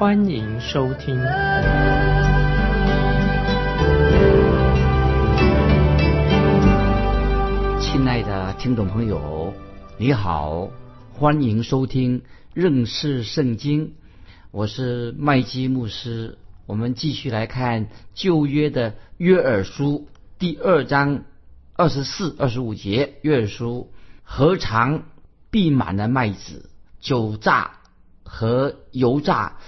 欢迎收听。亲爱的听众朋友，你好，欢迎收听认识圣经。我是麦基牧师，我们继续来看旧约的约珥书第二章。二十四、二十五节，约书何尝必满了麦子、酒榨和油榨，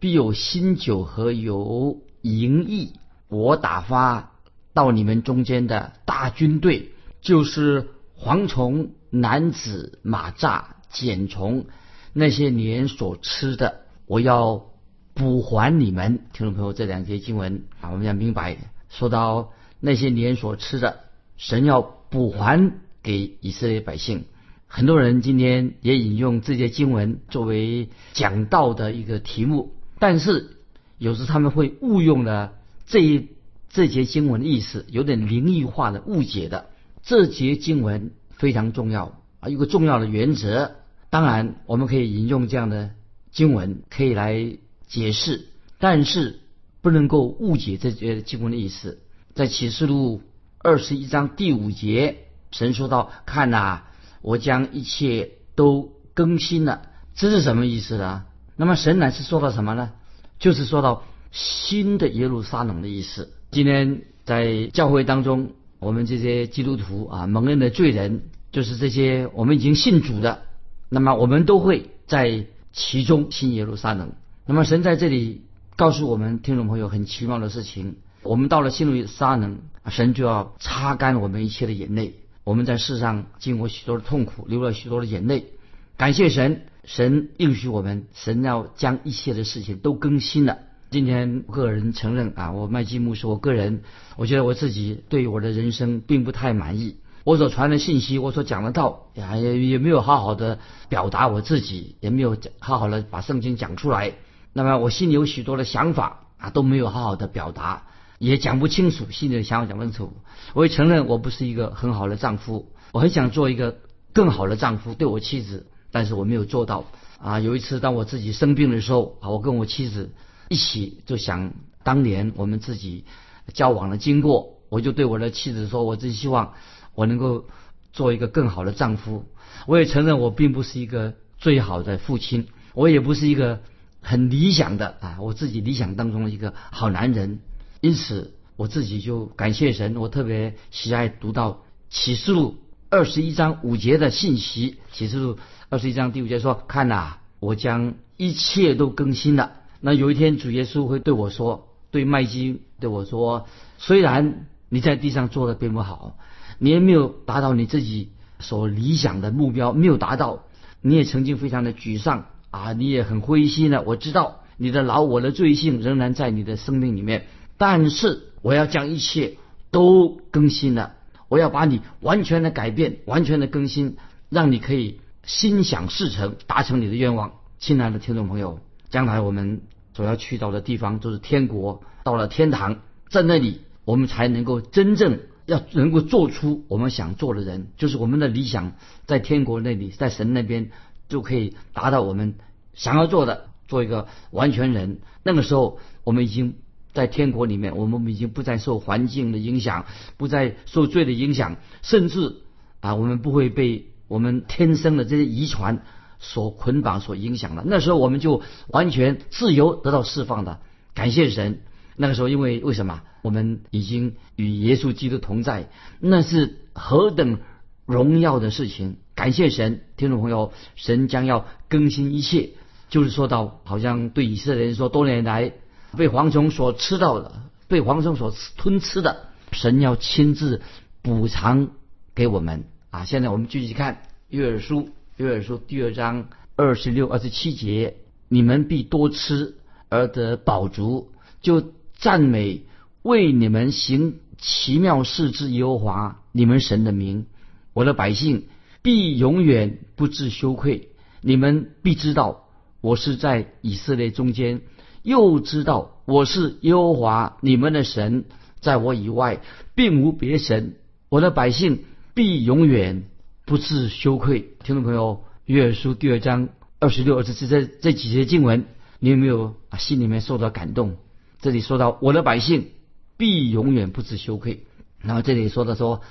必有新酒和油盈溢。我打发到你们中间的大军队，就是蝗虫、男子、马蚱、茧虫，那些年所吃的，我要补还你们。听众朋友，这两节经文啊，我们要明白，说到那些年所吃的。神要补还给以色列百姓，很多人今天也引用这些经文作为讲道的一个题目，但是有时他们会误用了这一这节经文的意思，有点灵异化的误解的。这节经文非常重要啊，有个重要的原则。当然，我们可以引用这样的经文，可以来解释，但是不能够误解这节经文的意思。在启示录。二十一章第五节，神说道：“看呐，我将一切都更新了。”这是什么意思呢？那么神乃是说到什么呢？就是说到新的耶路撒冷的意思。今天在教会当中，我们这些基督徒啊，蒙恩的罪人，就是这些我们已经信主的，那么我们都会在其中新耶路撒冷。那么神在这里告诉我们听众朋友很奇妙的事情。我们到了新耶路撒冷，神就要擦干我们一切的眼泪。我们在世上经过许多的痛苦，流了许多的眼泪。感谢神，神应许我们，神要将一切的事情都更新了。今天个人承认啊，我麦基牧师，我个人我觉得我自己对我的人生并不太满意。我所传的信息，我所讲的道，也也没有好好的表达我自己，也没有好好的把圣经讲出来。那么我心里有许多的想法啊，都没有好好的表达。也讲不清楚，心里的想法讲不清楚。我也承认我不是一个很好的丈夫，我很想做一个更好的丈夫对我妻子，但是我没有做到。啊，有一次当我自己生病的时候，啊，我跟我妻子一起就想当年我们自己交往的经过，我就对我的妻子说，我真希望我能够做一个更好的丈夫。我也承认我并不是一个最好的父亲，我也不是一个很理想的啊，我自己理想当中的一个好男人。因此，我自己就感谢神。我特别喜爱读到启示录二十一章五节的信息。启示录二十一章第五节说：“看呐，我将一切都更新了。”那有一天，主耶稣会对我说：“对麦基对我说，虽然你在地上做的并不好，你也没有达到你自己所理想的目标，没有达到，你也曾经非常的沮丧啊，你也很灰心的。我知道你的老我的罪性仍然在你的生命里面。”但是我要将一切都更新了，我要把你完全的改变，完全的更新，让你可以心想事成，达成你的愿望。亲爱的听众朋友，将来我们所要去到的地方就是天国，到了天堂，在那里我们才能够真正要能够做出我们想做的人，就是我们的理想，在天国那里，在神那边就可以达到我们想要做的，做一个完全人。那个时候，我们已经。在天国里面，我们已经不再受环境的影响，不再受罪的影响，甚至啊，我们不会被我们天生的这些遗传所捆绑、所影响了。那时候我们就完全自由得到释放的。感谢神，那个时候因为为什么？我们已经与耶稣基督同在，那是何等荣耀的事情！感谢神，听众朋友，神将要更新一切，就是说到好像对以色列人说，多年来。被蝗虫所吃到的，被蝗虫所吞吃的，神要亲自补偿给我们啊！现在我们继续看约珥书，约珥书第二章二十六、二十七节：你们必多吃而得饱足，就赞美为你们行奇妙事之耶和华你们神的名，我的百姓必永远不致羞愧。你们必知道我是在以色列中间，又知道我是耶和华你们的神，在我以外并无别神。我的百姓必永远不致羞愧。听众朋友，约书第二章二十六、二十七这这几节经文，你有没有啊心里面受到感动？这里说到我的百姓必永远不知羞愧，然后这里说的说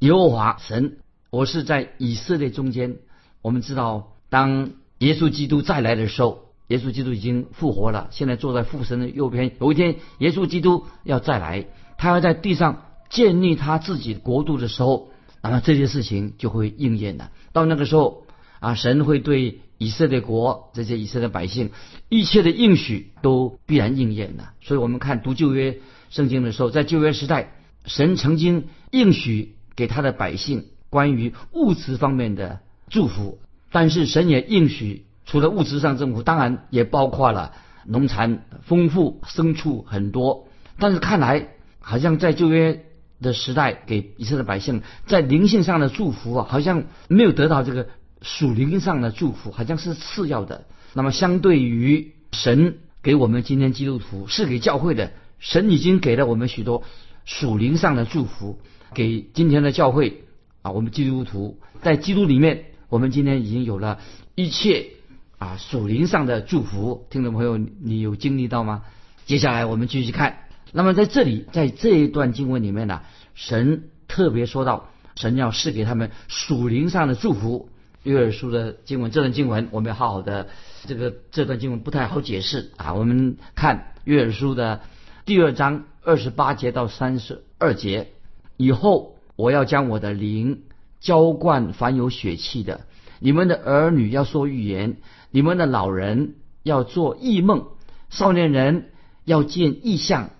耶和华神，我是在以色列中间。我们知道，当耶稣基督再来的时候，耶稣基督已经复活了，现在坐在父神的右边。有一天，耶稣基督要再来，他要在地上建立他自己国度的时候，那么这些事情就会应验了。到那个时候啊，神会对。以色列国这些以色列百姓，一切的应许都必然应验的。所以，我们看读旧约圣经的时候，在旧约时代，神曾经应许给他的百姓关于物质方面的祝福，但是神也应许，除了物质上祝福，当然也包括了农产丰富、牲畜很多。但是看来，好像在旧约的时代，给以色列百姓在灵性上的祝福啊，好像没有得到这个。属灵上的祝福好像是次要的。那么，相对于神给我们今天基督徒是给教会的，神已经给了我们许多属灵上的祝福，给今天的教会啊，我们基督徒在基督里面，我们今天已经有了一切啊属灵上的祝福。听众朋友，你有经历到吗？接下来我们继续看。那么在这里，在这一段经文里面呢，神特别说到，神要赐给他们属灵上的祝福。约尔书的经文，这段经文我们要好好的，这个这段经文不太好解释啊。我们看约尔书的第二章二十八节到三十二节，以后我要将我的灵浇灌凡有血气的，你们的儿女要说预言，你们的老人要做异梦，少年人要见异象，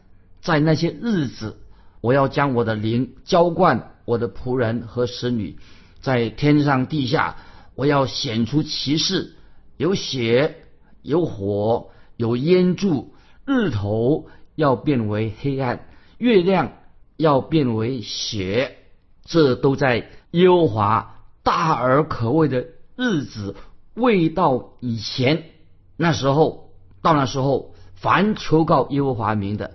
在那些日子，我要将我的灵浇灌我的仆人和使女，在天上地下。我要显出骑士，有血，有火，有烟柱，日头要变为黑暗，月亮要变为血，这都在耶和华大而可畏的日子未到以前。那时候，到那时候，凡求告耶和华名的，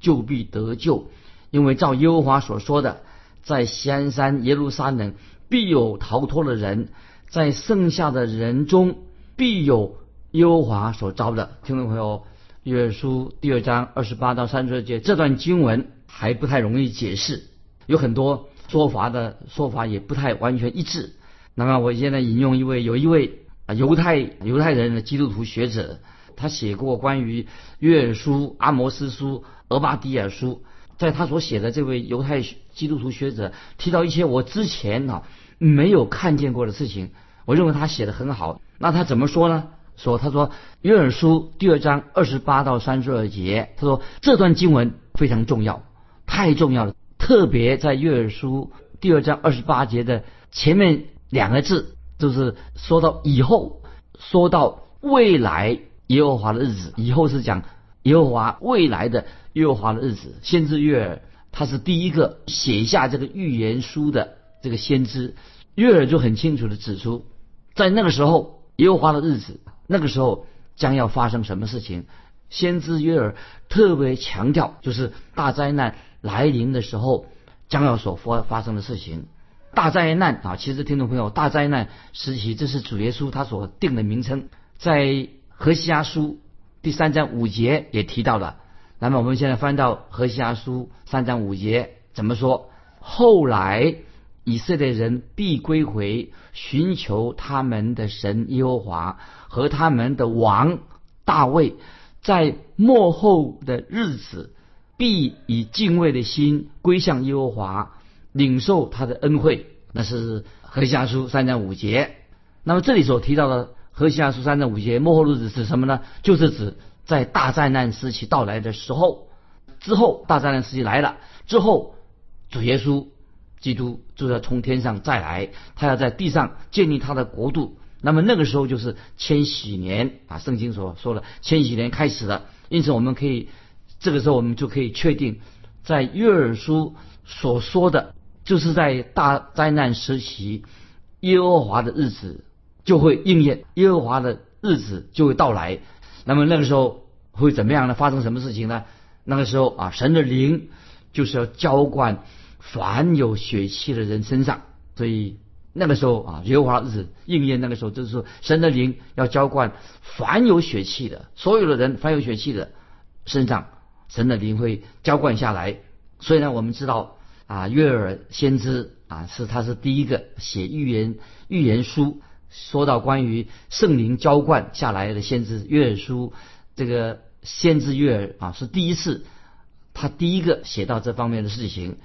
就必得救，因为照耶和华所说的，在西山耶路撒冷必有逃脱的人。在剩下的人中，必有耶和华所招的。听众朋友，约书第二章二十八到三十二节这段经文还不太容易解释，有很多说法的说法也不太完全一致。那么我现在引用一位有一位犹太犹太人的基督徒学者，他写过关于约书、阿摩斯书、俄巴底尔书，在他所写的这位犹太基督徒学者提到一些我之前啊。没有看见过的事情，我认为他写的很好。那他怎么说呢？说他说约珥书第二章二十八到三十二节，他说这段经文非常重要，太重要了。特别在约珥书第二章二十八节的前面两个字，就是说到以后，说到未来耶和华的日子。以后是讲耶和华未来的耶和华的日子。先知约珥他是第一个写下这个预言书的。这个先知约尔就很清楚的指出，在那个时候耶和华的日子，那个时候将要发生什么事情。先知约尔特别强调，就是大灾难来临的时候将要所发发生的事情。大灾难啊，其实听众朋友，大灾难时期这是主耶稣他所定的名称，在何西阿书第三章五节也提到了。那么我们现在翻到何西阿书三章五节怎么说？后来。以色列人必归回，寻求他们的神耶和华和他们的王大卫，在末后的日子，必以敬畏的心归向耶和华，领受他的恩惠。那是何西阿书三章五节。那么这里所提到的何西阿书三章五节末后日子是什么呢？就是指在大灾难时期到来的时候，之后大灾难时期来了之后，主耶稣。基督就要从天上再来，他要在地上建立他的国度。那么那个时候就是千禧年啊，圣经所说的千禧年开始了。因此我们可以这个时候我们就可以确定，在约尔书所说的，就是在大灾难时期，耶和华的日子就会应验，耶和华的日子就会到来。那么那个时候会怎么样呢？发生什么事情呢？那个时候啊，神的灵就是要浇灌凡有血气的人身上，所以那个时候啊，耶和华日子应验，那个时候就是说，神的灵要浇灌凡有血气的所有的人，凡有血气的身上。神的灵会浇灌下来，所以呢，我们知道啊，约尔先知啊，是他是第一个写预言预言书，说到关于圣灵浇灌下来的先知约尔书，这个先知约尔啊是第一次，他第一个写到这方面的事情。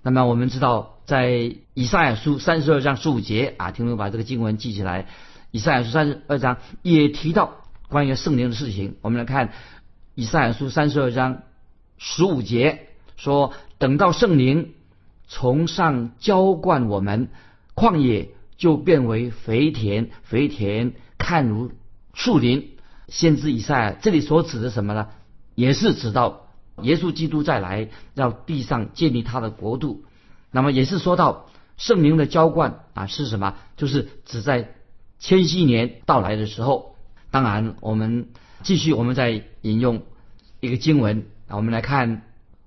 那么我们知道，在以赛亚书三十二章十五节啊，听众把这个经文记起来，以赛亚书三十二章也提到关于圣灵的事情。我们来看。以赛亚书三十二章十五节说：“等到圣灵从上浇灌我们，旷野就变为肥田，肥田看如树林。”先知以赛这里所指的什么呢？也是指到耶稣基督再来，要地上建立他的国度。那么也是说到圣灵的浇灌啊，是什么？就是指在千禧年到来的时候。当然，我们。继续，我们再引用一个经文啊，我们来看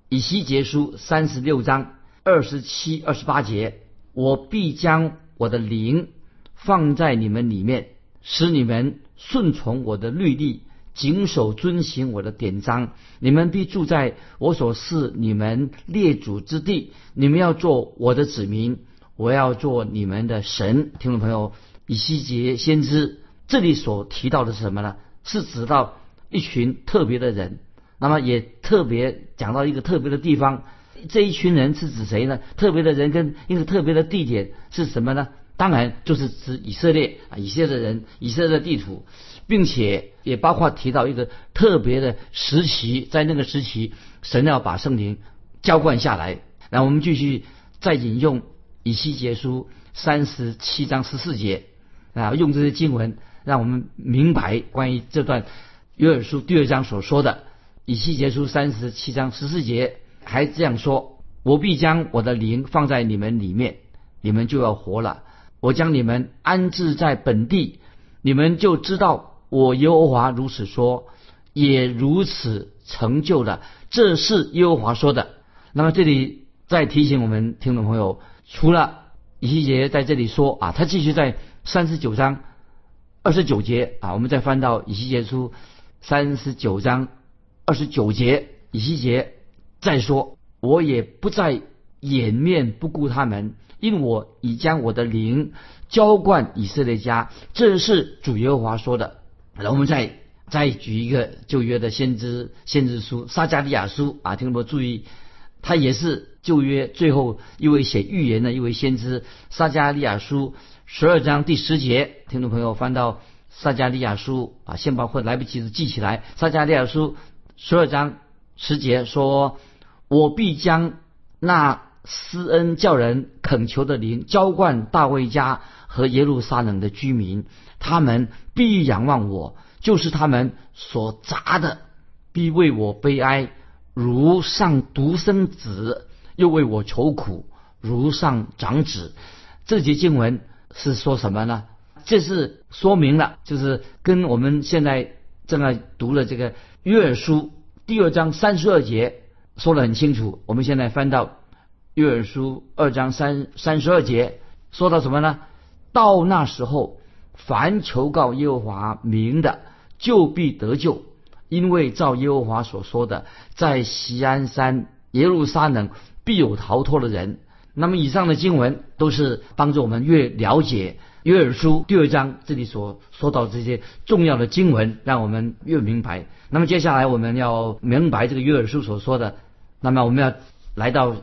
以西结书三十六章二十七、二十八节：我必将我的灵放在你们里面，使你们顺从我的律例，谨守遵行我的典章。你们必住在我所赐你们列祖之地，你们要做我的子民，我要做你们的神。听众朋友，以西结先知这里所提到的是什么呢？是指到一群特别的人，那么也特别讲到一个特别的地方。这一群人是指谁呢？特别的人跟一个特别的地点是什么呢？当然就是指以色列啊，以色列的人，以色列的地图，并且也包括提到一个特别的时期，在那个时期，神要把圣灵浇灌下来。那我们继续再引用以西结书三十七章十四节啊，用这些经文。让我们明白关于这段约珥书第二章所说的，以西结书三十七章十四节还这样说：“我必将我的灵放在你们里面，你们就要活了。我将你们安置在本地，你们就知道我耶和华如此说，也如此成就了。这是耶和华说的。”那么这里再提醒我们听众朋友，除了以西结在这里说啊，他继续在三十九章。二十九节啊，我们再翻到以西结书三十九章二十九节，以西结再说：“我也不再掩面不顾他们，因我已将我的灵浇灌以色列家。”这是主耶和华说的。然后我们再再举一个旧约的先知先知书撒加利亚书啊，听众朋友注意，他也是旧约最后一位写预言的一位先知撒加利亚书。十二章第十节，听众朋友翻到撒加利亚书啊，先把会来不及的记起来。撒加利亚书十二章十节说：“我必将那施恩叫人恳求的灵浇灌大卫家和耶路撒冷的居民，他们必仰望我，就是他们所砸的，必为我悲哀，如上独生子；又为我愁苦，如上长子。”这节经文。是说什么呢？这是说明了，就是跟我们现在正在读的这个约书第二章三十二节说的很清楚。我们现在翻到约珥书二章三三十二节，说到什么呢？到那时候，凡求告耶和华名的，就必得救，因为照耶和华所说的，在锡安山耶路撒冷必有逃脱的人。那么以上的经文都是帮助我们越了解约珥书第二章这里所说到这些重要的经文，让我们越明白。那么接下来我们要明白这个约珥书所说的，那么我们要来到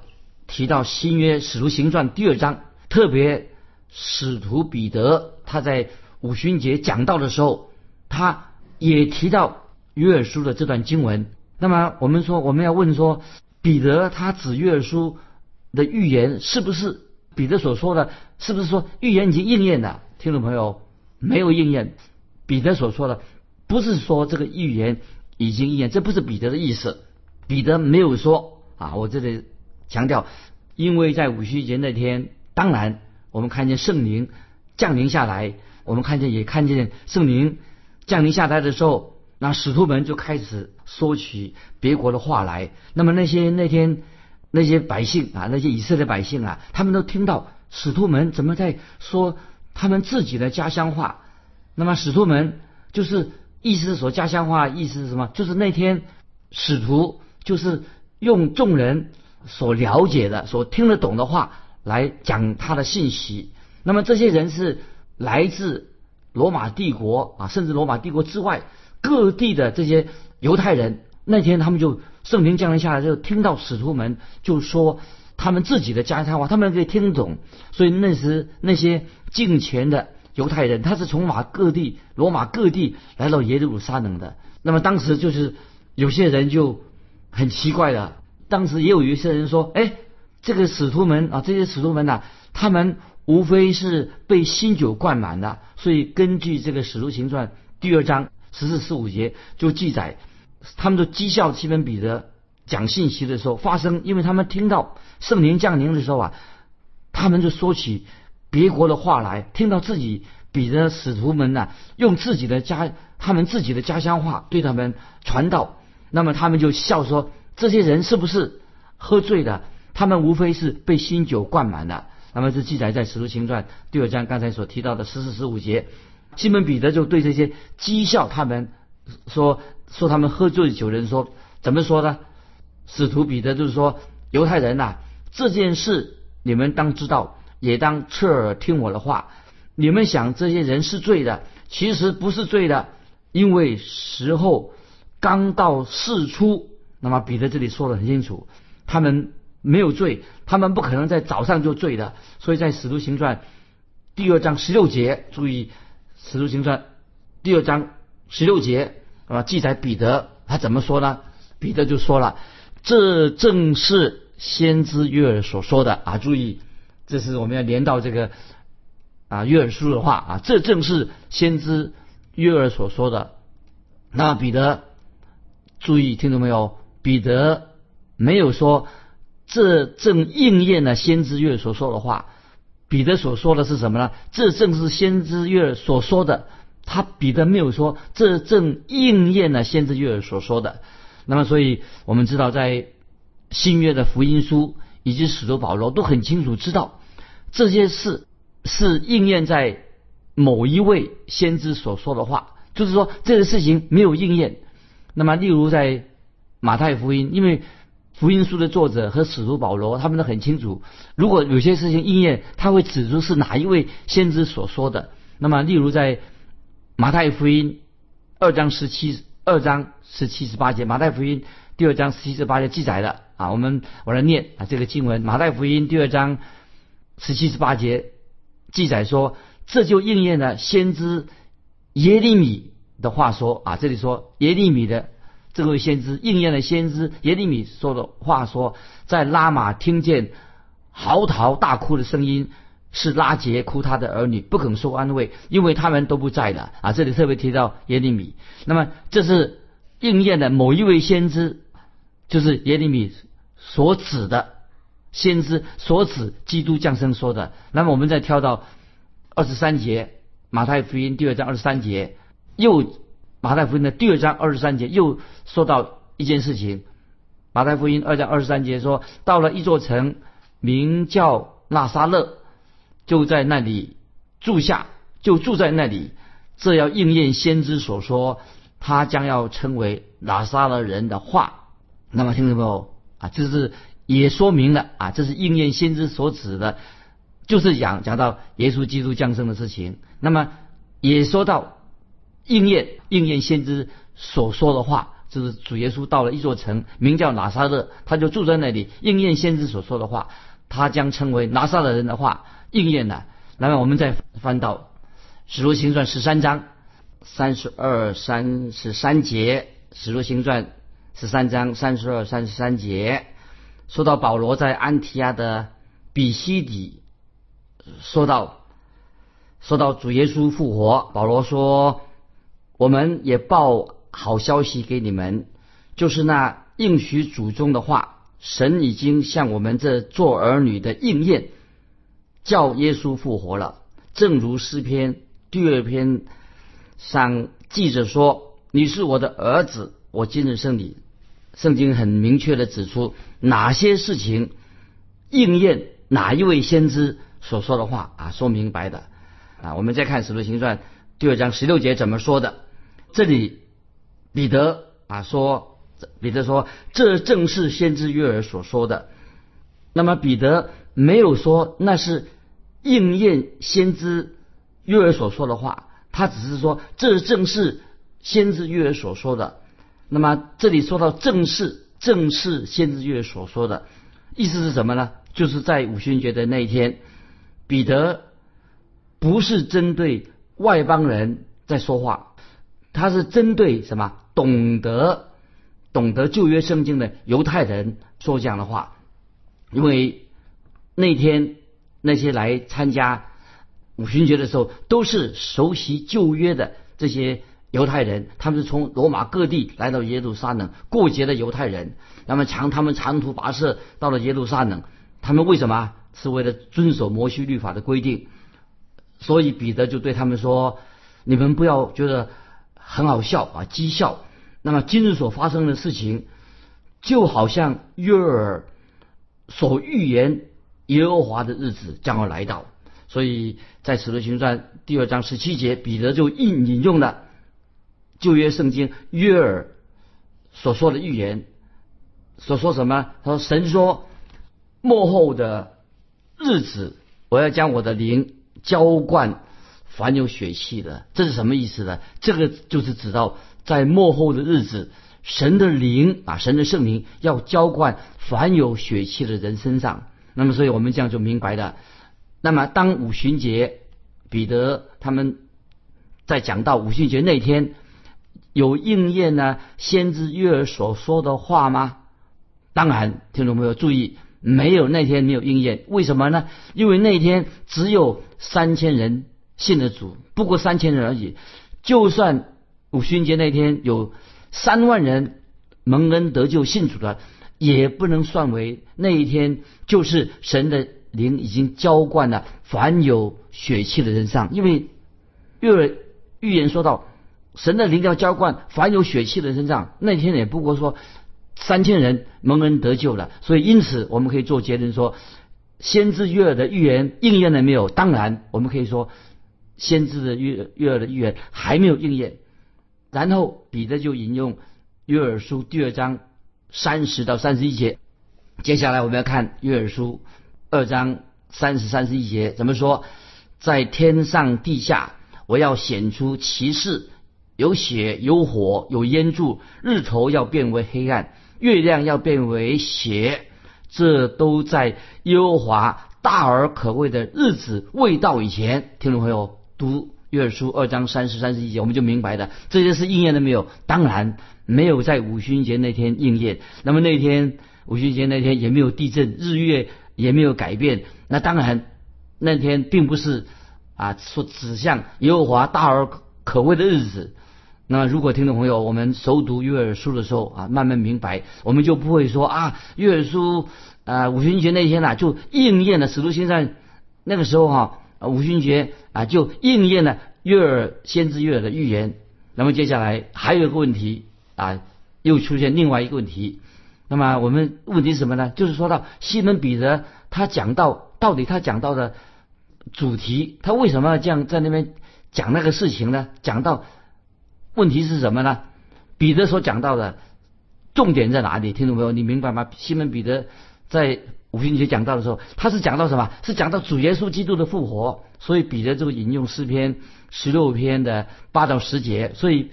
提到新约使徒行传第二章，特别使徒彼得他在五旬节讲道的时候，他也提到约尔书的这段经文。那么我们说我们要问说，彼得他指约尔书。的预言是不是彼得所说的？是不是说预言已经应验了？听众朋友，没有应验。彼得所说的不是说这个预言已经应验，这不是彼得的意思。彼得没有说啊，我这里强调，因为在五旬节那天，当然我们看见圣灵降临下来，我们看见也看见圣灵降临下来的时候，那使徒们就开始说起别国的话来。那么那些那天那些百姓啊，那些以色列百姓啊，他们都听到使徒们怎么在说他们自己的家乡话。那么使徒们就是意思说家乡话，意思是什么？就是那天使徒。就是用众人所了解的、所听得懂的话来讲他的信息。那么这些人是来自罗马帝国啊，甚至罗马帝国之外各地的这些犹太人。那天他们就圣灵降临下来，就听到使徒们就说他们自己的家乡话，他们可以听得懂。所以那时那些敬虔的犹太人，他是从马各地、罗马各地来到耶路撒冷的。那么当时就是有些人就。很奇怪的，当时也有一些人说：“哎，这个使徒们啊，这些使徒们呐，他们无非是被新酒灌满的。”所以根据这个《使徒行传》第二章十四、十五节就记载，他们的讥笑西门彼得讲信息的时候发生，因为他们听到圣灵降临的时候啊，他们就说起别国的话来，听到自己彼得使徒们呐，用自己的家他们自己的家乡话对他们传道。那么他们就笑说：“这些人是不是喝醉的？他们无非是被新酒灌满的。”那么这记载在《使徒行传》第二章刚才所提到的十四、十五节。西门彼得就对这些讥笑他们说：“说他们喝醉酒的人说怎么说呢？”使徒彼得就是说：“犹太人呐，这件事你们当知道，也当侧耳听我的话。你们想这些人是醉的，其实不是醉的，因为时候。”刚到事出，那么彼得这里说的很清楚，他们没有罪，他们不可能在早上就醉的。所以在使徒行传第二章十六节，注意使徒行传第二章十六节啊，记载彼得他怎么说呢？彼得就说了，这正是先知约尔所说的啊。注意，这是我们要连到这个啊约尔书的话啊，这正是先知约尔所说的。那彼得。注意，听懂没有？彼得没有说这正应验了先知约所说的话。彼得所说的是什么呢？这正是先知约所说的。他彼得没有说这正应验了先知约所说的。那么，所以我们知道，在新约的福音书以及使徒保罗都很清楚知道这些事是应验在某一位先知所说的话，就是说这个事情没有应验。那么，例如在马太福音，因为福音书的作者和使徒保罗他们都很清楚，如果有些事情应验，他会指出是哪一位先知所说的。那么，例如在马太福音二章十七二章十七十八节，马太福音第二章十七十八节记载的啊，我们我来念啊这个经文，马太福音第二章十七十八节记载说，这就应验了先知耶利米。的话说啊，这里说耶利米的这位先知应验了先知耶利米说的话，说在拉玛听见嚎啕大哭的声音，是拉杰哭他的儿女不肯受安慰，因为他们都不在了啊。这里特别提到耶利米，那么这是应验的某一位先知，就是耶利米所指的先知所指基督降生说的。那么我们再跳到二十三节，马太福音第二章二十三节。又马太福音的第二章二十三节又说到一件事情。马太福音二章二十三节说，到了一座城，名叫纳沙勒，就在那里住下，就住在那里。这要应验先知所说，他将要成为拿撒勒人的话。那么听到没有啊？这是也说明了啊，这是应验先知所指的，就是讲讲到耶稣基督降生的事情。那么也说到。应验应验先知所说的话，就是主耶稣到了一座城，名叫拿撒勒，他就住在那里。应验先知所说的话，他将称为拿撒勒人的话应验了。那么我们再翻到《使徒行传》十三章三十二、三十三节，《使徒行传》十三章三十二、三十三节，说到保罗在安提亚的比西底，说到说到主耶稣复活，保罗说。我们也报好消息给你们，就是那应许祖宗的话，神已经向我们这做儿女的应验，叫耶稣复活了。正如诗篇第二篇上记着说：“你是我的儿子，我今日生你。”圣经很明确的指出哪些事情应验哪一位先知所说的话啊，说明白的啊。我们再看《使徒行传》第二章十六节怎么说的？这里彼得啊说，彼得说这正是先知约尔所说的。那么彼得没有说那是应验先知约尔所说的话，他只是说这正是先知约尔所说的。那么这里说到正是正是先知约尔所说的，意思是什么呢？就是在五旬节的那一天，彼得不是针对外邦人在说话，他是针对什么？懂得懂得旧约圣经的犹太人说这样的话，因为那天那些来参加五旬节的时候，都是熟悉旧约的这些。犹太人，他们是从罗马各地来到耶路撒冷过节的犹太人，那么长他们长途跋涉到了耶路撒冷，他们为什么？是为了遵守摩西律法的规定。所以彼得就对他们说：“你们不要觉得很好笑啊，讥笑。那么今日所发生的事情，就好像约尔所预言耶和华的日子将要来到。所以在使徒行传第二章十七节，彼得就引引用了。”旧约圣经约尔所说的预言，所说什么？他说：“神说，末后的日子，我要将我的灵浇灌凡有血气的。”这是什么意思呢？这个就是指到在末后的日子，神的灵啊，神的圣灵要浇灌凡有血气的人身上。那么，所以我们这样就明白了。那么，当五旬节，彼得他们在讲到五旬节那天。有应验呢？先知约尔所说的话吗？当然，听众朋友注意，没有那天没有应验。为什么呢？因为那天只有三千人信了主，不过三千人而已。就算五旬节那天有三万人蒙恩得救信主了，也不能算为那一天就是神的灵已经浇灌了凡有血气的人上。因为约尔预言说到。神的灵要浇灌凡有血气的身上，那天也不过说三千人蒙恩得救了，所以因此我们可以做结论说，先知约尔的预言应验了没有？当然，我们可以说先知的约约尔的预言还没有应验。然后彼得就引用约尔书第二章三十到三十一节，接下来我们要看约尔书二章三十三十一节怎么说？在天上地下，我要显出奇事。有血有火有烟柱，日头要变为黑暗，月亮要变为血，这都在耶和华大而可畏的日子未到以前。听众朋友，读约书二章三十三十一节，我们就明白了这些是应验了没有？当然没有，在五旬节那天应验。那么那天五旬节那天也没有地震，日月也没有改变。那当然那天并不是啊，说指向耶和华大而可畏的日子。那如果听众朋友，我们熟读约书的时候啊，慢慢明白，我们就不会说啊，约书啊五旬节那天呐就应验了使徒行传那个时候哈，啊五旬节啊就应验了约尔先知约尔的预言。那么接下来还有一个问题啊，又出现另外一个问题。那么我们问题是什么呢？就是说到西门彼得他讲到到底他讲到的主题，他为什么要这样在那边讲那个事情呢？讲到。问题是什么呢？彼得所讲到的重点在哪里？听众朋友，你明白吗？西门彼得在五旬节讲到的时候，他是讲到什么？是讲到主耶稣基督的复活。所以彼得就引用诗篇十六篇的八到十节。所以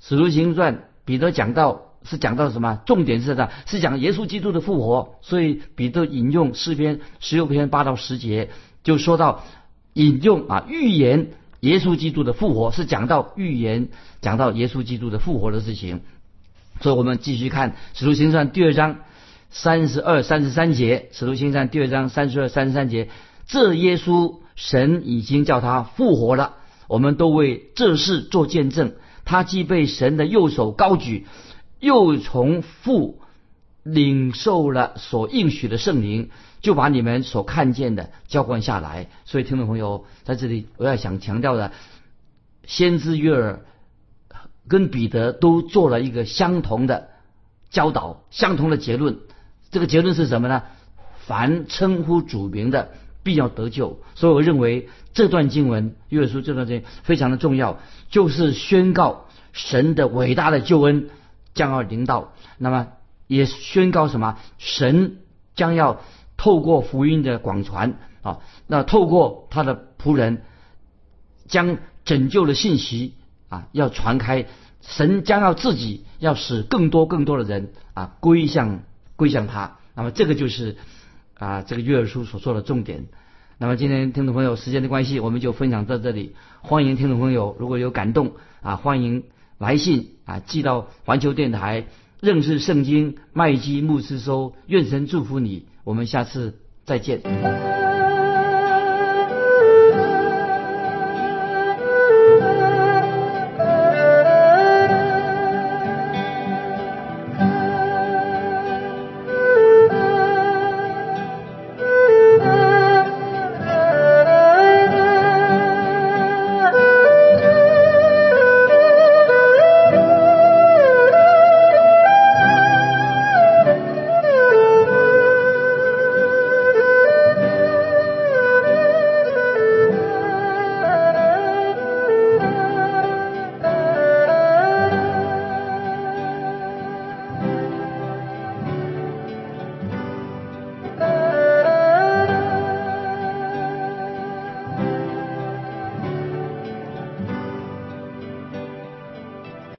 使徒行传彼得讲到是讲到什么？重点是什么？是讲耶稣基督的复活。所以彼得引用诗篇十六篇八到十节，就说到引用啊预言。耶稣基督的复活是讲到预言，讲到耶稣基督的复活的事情，所以我们继续看《使徒行传》第二章三十二、三十三节，《使徒行传》第二章三十二、三十三节，这耶稣神已经叫他复活了，我们都为这事做见证。他既被神的右手高举，又从父领受了所应许的圣灵，就把你们所看见的交换下来。所以，听众朋友，在这里我要想强调的，先知约尔跟彼得都做了一个相同的教导，相同的结论。这个结论是什么呢？凡称呼主名的，必要得救。所以，我认为这段经文，约书这段经非常的重要，就是宣告神的伟大的救恩将要临到。那么，也宣告什么？神将要透过福音的广传啊，那透过他的仆人，将拯救的信息啊要传开。神将要自己要使更多更多的人啊归向归向他。那么这个就是啊这个约珥书所做的重点。那么今天听众朋友时间的关系，我们就分享到这里。欢迎听众朋友如果有感动啊，欢迎来信啊寄到环球电台。认识圣经，麦基牧师收：“愿神祝福你，我们下次再见。”